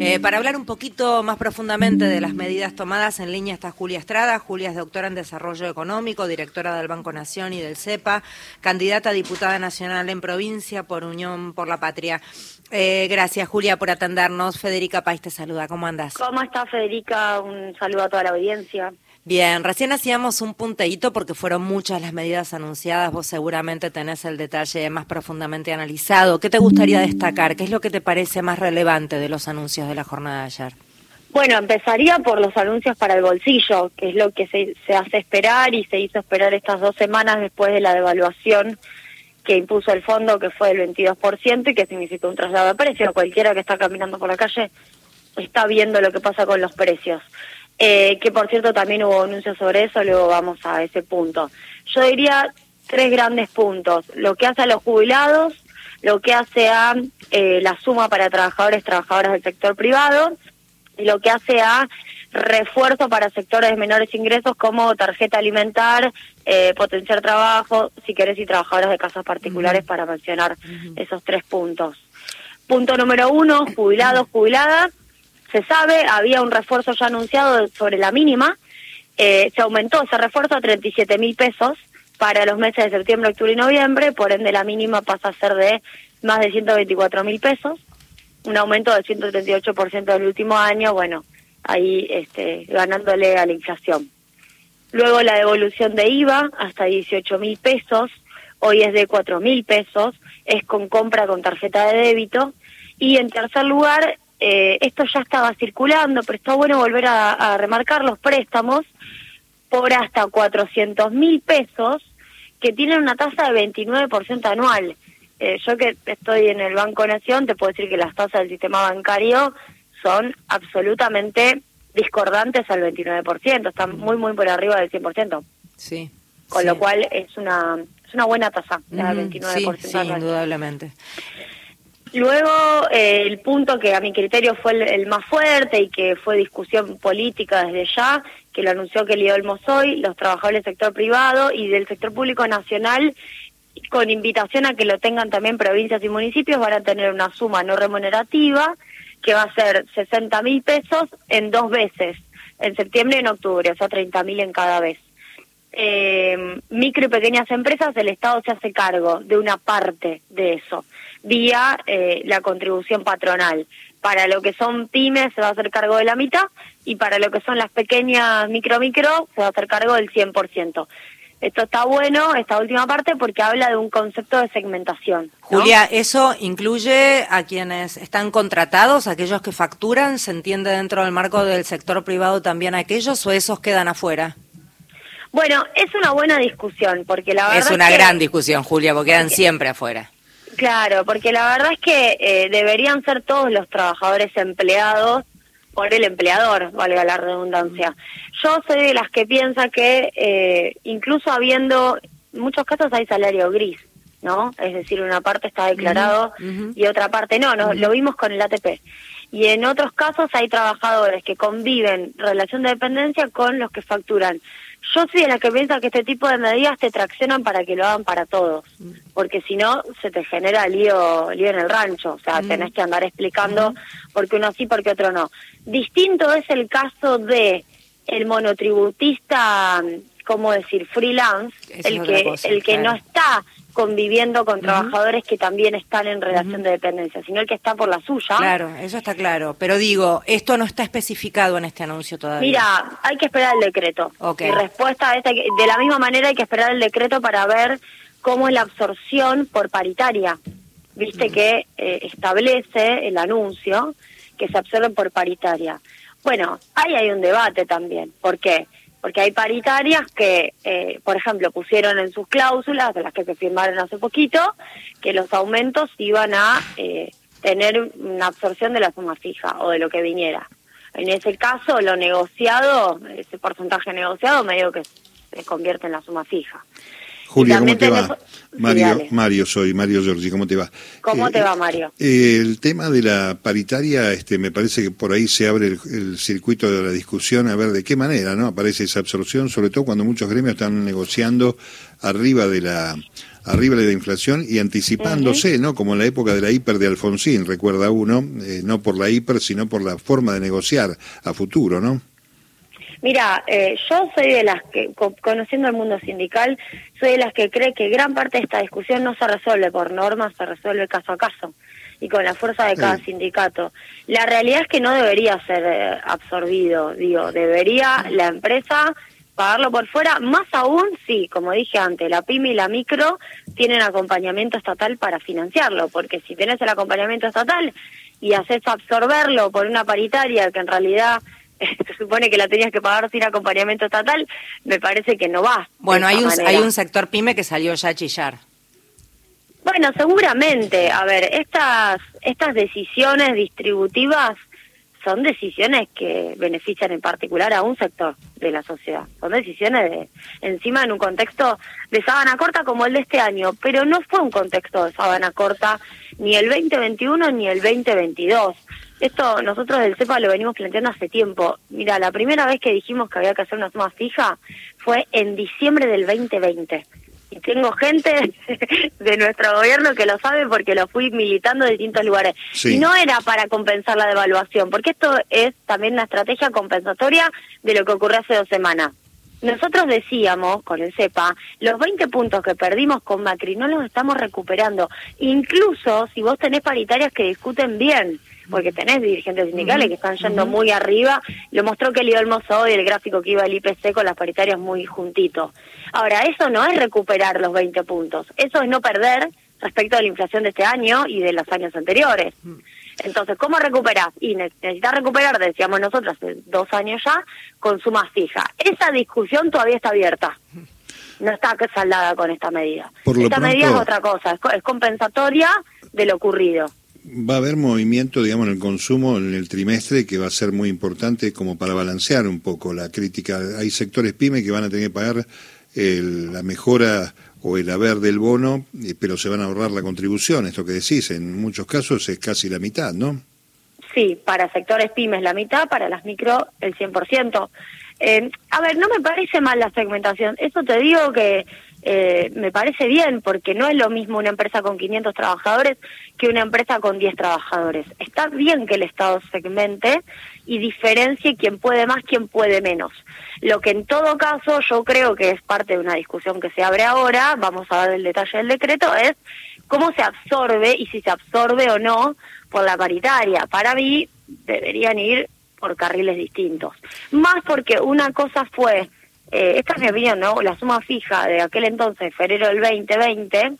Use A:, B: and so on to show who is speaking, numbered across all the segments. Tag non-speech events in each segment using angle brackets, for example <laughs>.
A: Eh, para hablar un poquito más profundamente de las medidas tomadas en línea está Julia Estrada. Julia es doctora en Desarrollo Económico, directora del Banco Nación y del CEPA, candidata a diputada nacional en provincia por Unión por la Patria. Eh, gracias, Julia, por atendernos. Federica País te saluda. ¿Cómo andas?
B: ¿Cómo está, Federica? Un saludo a toda la audiencia.
A: Bien, recién hacíamos un punteíto porque fueron muchas las medidas anunciadas. Vos seguramente tenés el detalle más profundamente analizado. ¿Qué te gustaría destacar? ¿Qué es lo que te parece más relevante de los anuncios de la jornada de ayer?
B: Bueno, empezaría por los anuncios para el bolsillo, que es lo que se, se hace esperar y se hizo esperar estas dos semanas después de la devaluación que impuso el fondo, que fue el 22% y que significó un traslado de precios. Cualquiera que está caminando por la calle está viendo lo que pasa con los precios. Eh, que por cierto también hubo anuncios sobre eso, luego vamos a ese punto. Yo diría tres grandes puntos, lo que hace a los jubilados, lo que hace a eh, la suma para trabajadores, trabajadoras del sector privado, y lo que hace a refuerzo para sectores de menores ingresos como tarjeta alimentar, eh, potenciar trabajo, si querés, y trabajadores de casas particulares, para mencionar esos tres puntos. Punto número uno, jubilados, jubiladas se sabe, había un refuerzo ya anunciado sobre la mínima, eh, se aumentó ese refuerzo a 37 mil pesos para los meses de septiembre, octubre y noviembre, por ende la mínima pasa a ser de más de 124 mil pesos, un aumento del 138% del último año, bueno, ahí este, ganándole a la inflación. Luego la devolución de IVA hasta 18 mil pesos, hoy es de 4 mil pesos, es con compra con tarjeta de débito. Y en tercer lugar, eh, esto ya estaba circulando, pero está bueno volver a, remarcar los préstamos por hasta 400 mil pesos que tienen una tasa de 29% anual. Eh, yo que estoy en el Banco Nación, te puedo decir que las tasas del sistema bancario son absolutamente discordantes al 29%, están muy, muy por arriba del 100%.
A: Sí.
B: Con lo cual es una, es una buena tasa, la 29%.
A: Sí, sí indudablemente.
B: Luego, eh, el punto que a mi criterio fue el, más fuerte y que fue discusión política desde ya, que lo anunció que Olmos hoy, los trabajadores del sector privado y del sector público nacional, con invitación a que lo tengan también provincias y municipios, van a tener una suma no remunerativa que va a ser 60 mil pesos en dos veces, en septiembre y en octubre, o sea, 30 mil en cada vez. Eh, micro y pequeñas empresas, el Estado se hace cargo de una parte de eso vía eh, la contribución patronal. Para lo que son pymes se va a hacer cargo de la mitad y para lo que son las pequeñas micro micro se va a hacer cargo del 100%. Esto está bueno, esta última parte, porque habla de un concepto de segmentación.
A: Julia, ¿eso incluye a quienes están contratados, aquellos que facturan? ¿Se entiende dentro del marco del sector privado también aquellos o esos quedan afuera?
B: Bueno, es una buena discusión, porque la verdad.
A: Es una gran discusión, Julia, porque quedan siempre afuera.
B: Claro, porque la verdad es que eh, deberían ser todos los trabajadores empleados por el empleador, valga la redundancia. Yo soy de las que piensa que eh, incluso habiendo, en muchos casos hay salario gris, ¿no? Es decir, una parte está declarado y otra parte no, no lo vimos con el ATP. Y en otros casos hay trabajadores que conviven relación de dependencia con los que facturan. Yo soy de la que piensa que este tipo de medidas te traccionan para que lo hagan para todos, porque si no se te genera lío, lío en el rancho, o sea, tenés que andar explicando por qué uno sí, por qué otro no. Distinto es el caso de el monotributista, ¿cómo decir?, freelance, el que, el que no está conviviendo con trabajadores que también están en relación de dependencia, sino el que está por la suya.
A: Claro, eso está claro. Pero digo, esto no está especificado en este anuncio todavía.
B: Mira, hay que esperar el decreto. Okay. respuesta es de la misma manera hay que esperar el decreto para ver cómo es la absorción por paritaria. Viste que eh, establece el anuncio que se absorbe por paritaria. Bueno, ahí hay un debate también. ¿Por qué? porque hay paritarias que, eh, por ejemplo, pusieron en sus cláusulas, de las que se firmaron hace poquito, que los aumentos iban a eh, tener una absorción de la suma fija o de lo que viniera. En ese caso, lo negociado, ese porcentaje negociado, medio que se convierte en la suma fija.
C: Julia, ¿cómo te va? Mario, Mario soy, Mario Giorgi, ¿cómo te va?
B: ¿Cómo te va, Mario?
C: Eh, el tema de la paritaria, este, me parece que por ahí se abre el, circuito de la discusión a ver de qué manera no aparece esa absorción, sobre todo cuando muchos gremios están negociando arriba de la arriba de la inflación y anticipándose, ¿no? Como en la época de la hiper de Alfonsín, recuerda uno, eh, no por la hiper, sino por la forma de negociar a futuro, ¿no?
B: Mira, eh, yo soy de las que, conociendo el mundo sindical, soy de las que cree que gran parte de esta discusión no se resuelve por normas, se resuelve caso a caso y con la fuerza de cada sindicato. La realidad es que no debería ser eh, absorbido, digo, debería la empresa pagarlo por fuera, más aún sí, como dije antes, la pyme y la micro tienen acompañamiento estatal para financiarlo, porque si tienes el acompañamiento estatal y haces absorberlo por una paritaria que en realidad <laughs> se supone que la tenías que pagar sin acompañamiento estatal, me parece que no va.
A: Bueno, hay un, hay un sector pyme que salió ya a chillar.
B: Bueno, seguramente. A ver, estas, estas decisiones distributivas son decisiones que benefician en particular a un sector de la sociedad. Son decisiones de, encima en un contexto de sábana corta como el de este año, pero no fue un contexto de sábana corta ni el 2021 ni el 2022. Esto nosotros del CEPA lo venimos planteando hace tiempo. Mira, la primera vez que dijimos que había que hacer una suma fija fue en diciembre del 2020. Y tengo gente <laughs> de nuestro gobierno que lo sabe porque lo fui militando en distintos lugares. Y no era para compensar la devaluación, porque esto es también una estrategia compensatoria de lo que ocurrió hace dos semanas. Nosotros decíamos con el CEPA, los 20 puntos que perdimos con Macri no los estamos recuperando. Incluso si vos tenés paritarias que discuten bien, porque tenés dirigentes sindicales que están yendo muy arriba, lo mostró que el Olmoso hoy, el gráfico que iba al IPC con las paritarias muy juntitos. Ahora, eso no es recuperar los 20 puntos, eso es no perder respecto a la inflación de este año y de los años anteriores. Entonces, ¿cómo recuperás? Y necesitas recuperar, decíamos nosotros hace dos años ya, con suma fija. Esa discusión todavía está abierta. No está saldada con esta medida. esta medida es otra cosa, es compensatoria de lo ocurrido
C: va a haber movimiento, digamos, en el consumo en el trimestre que va a ser muy importante como para balancear un poco la crítica. Hay sectores pyme que van a tener que pagar la mejora o el haber del bono, eh, pero se van a ahorrar la contribución, esto que decís, en muchos casos es casi la mitad, ¿no?
B: Sí, para sectores pymes la mitad, para las micro el 100%. Eh, a ver, no me parece mal la segmentación, eso te digo que eh, me parece bien, porque no es lo mismo una empresa con 500 trabajadores que una empresa con 10 trabajadores. Está bien que el Estado segmente y diferencie quién puede más, quién puede menos. Lo que en todo caso yo creo que es parte de una discusión que se abre ahora, vamos a ver el detalle del decreto, es cómo se absorbe y si se absorbe o no por la paritaria. Para mí deberían ir por carriles distintos. Más porque una cosa fue eh, esta es mi opinión, ¿no? La suma fija de aquel entonces, febrero del 2020,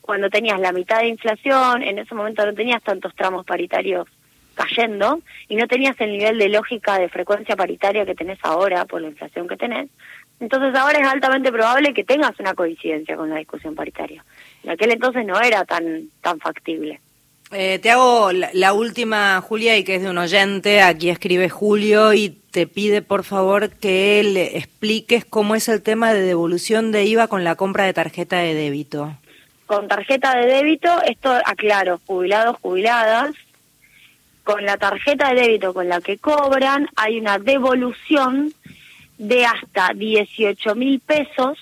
B: cuando tenías la mitad de inflación, en ese momento no tenías tantos tramos paritarios cayendo y no tenías el nivel de lógica de frecuencia paritaria que tenés ahora por la inflación que tenés. Entonces ahora es altamente probable que tengas una coincidencia con la discusión paritaria. En aquel entonces no era tan tan factible.
A: Eh, te hago la, última, Julia, y que es de un oyente. Aquí escribe Julio y te pide, por favor, que le expliques cómo es el tema de devolución de IVA con la compra de tarjeta de débito.
B: Con tarjeta de débito, esto aclaro, jubilados, jubiladas, con la tarjeta de débito con la que cobran, hay una devolución de hasta 18 mil pesos,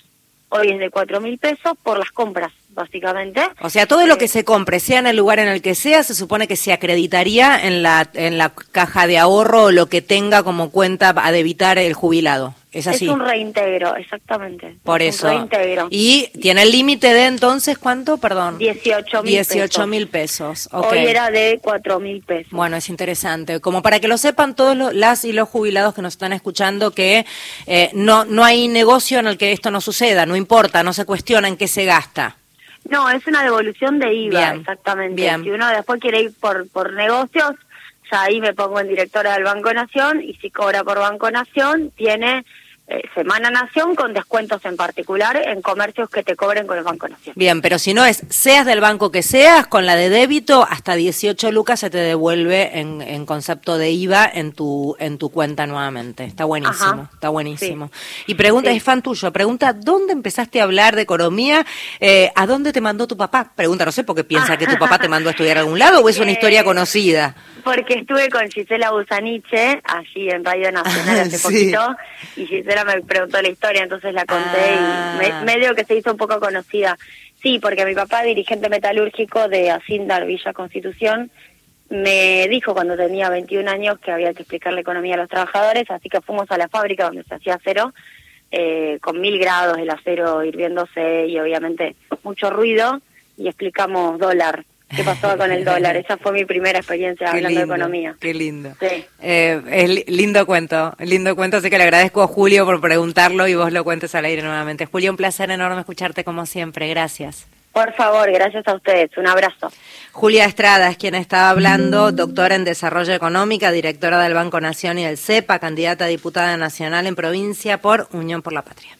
B: hoy es de 4 mil pesos, por las compras básicamente.
A: O sea, todo lo que se compre, sea en el lugar en el que sea, se supone que se acreditaría en la, en la caja de ahorro o lo que tenga como cuenta a debitar el jubilado. Es así.
B: Es un reintegro, exactamente.
A: Por eso. reintegro. Y tiene el límite de entonces, ¿cuánto? Perdón.
B: 18 mil
A: 18 mil pesos.
B: Hoy era de 4 mil pesos.
A: Bueno, es interesante. Como para que lo sepan todos las y los jubilados que nos están escuchando, que eh, no, no hay negocio en el que esto no suceda, no importa, no se cuestiona en qué se gasta.
B: No, es una devolución de IVA, exactamente. Si uno después quiere ir por, por negocios, ya ahí me pongo en directora del Banco Nación y si cobra por Banco Nación, tiene eh, Semana Nación con descuentos en particular en comercios que te cobren con el Banco Nación.
A: Bien, pero si no es, seas del banco que seas, con la de débito, hasta 18 lucas se te devuelve en, en concepto de IVA en tu en tu cuenta nuevamente. Está buenísimo, está buenísimo. Y pregunta, es fan tuyo, pregunta, ¿dónde empezaste a hablar de economía? Eh, ¿A dónde te mandó tu papá? Pregunta, no sé, porque piensa que tu papá te mandó a estudiar a algún lado o es una historia <laughs> conocida.
B: Porque estuve con Gisela Busaniche, allí en Radio Nacional <laughs> hace poquito, y Gisela me preguntó la historia, entonces la conté y ah. medio que se hizo un poco conocida. Sí, porque mi papá, dirigente metalúrgico de Asindar Villa Constitución, me dijo cuando tenía 21 años que había que explicar la economía a los trabajadores, así que fuimos a la fábrica donde se hacía acero, eh, con mil grados el acero hirviéndose y obviamente mucho ruido, y explicamos dólar, qué pasaba con el dólar. Esa fue mi primera experiencia hablando de economía.
A: Qué lindo. Eh, es lindo cuento, lindo cuento, así que le agradezco a Julio por preguntarlo y vos lo cuentes al aire nuevamente. Julio, un placer enorme escucharte como siempre, gracias.
B: Por favor, gracias a ustedes. Un abrazo.
A: Julia Estrada es quien estaba hablando, doctora en Desarrollo Económica, directora del Banco Nación y del CEPA, candidata a diputada nacional en provincia por Unión por la Patria.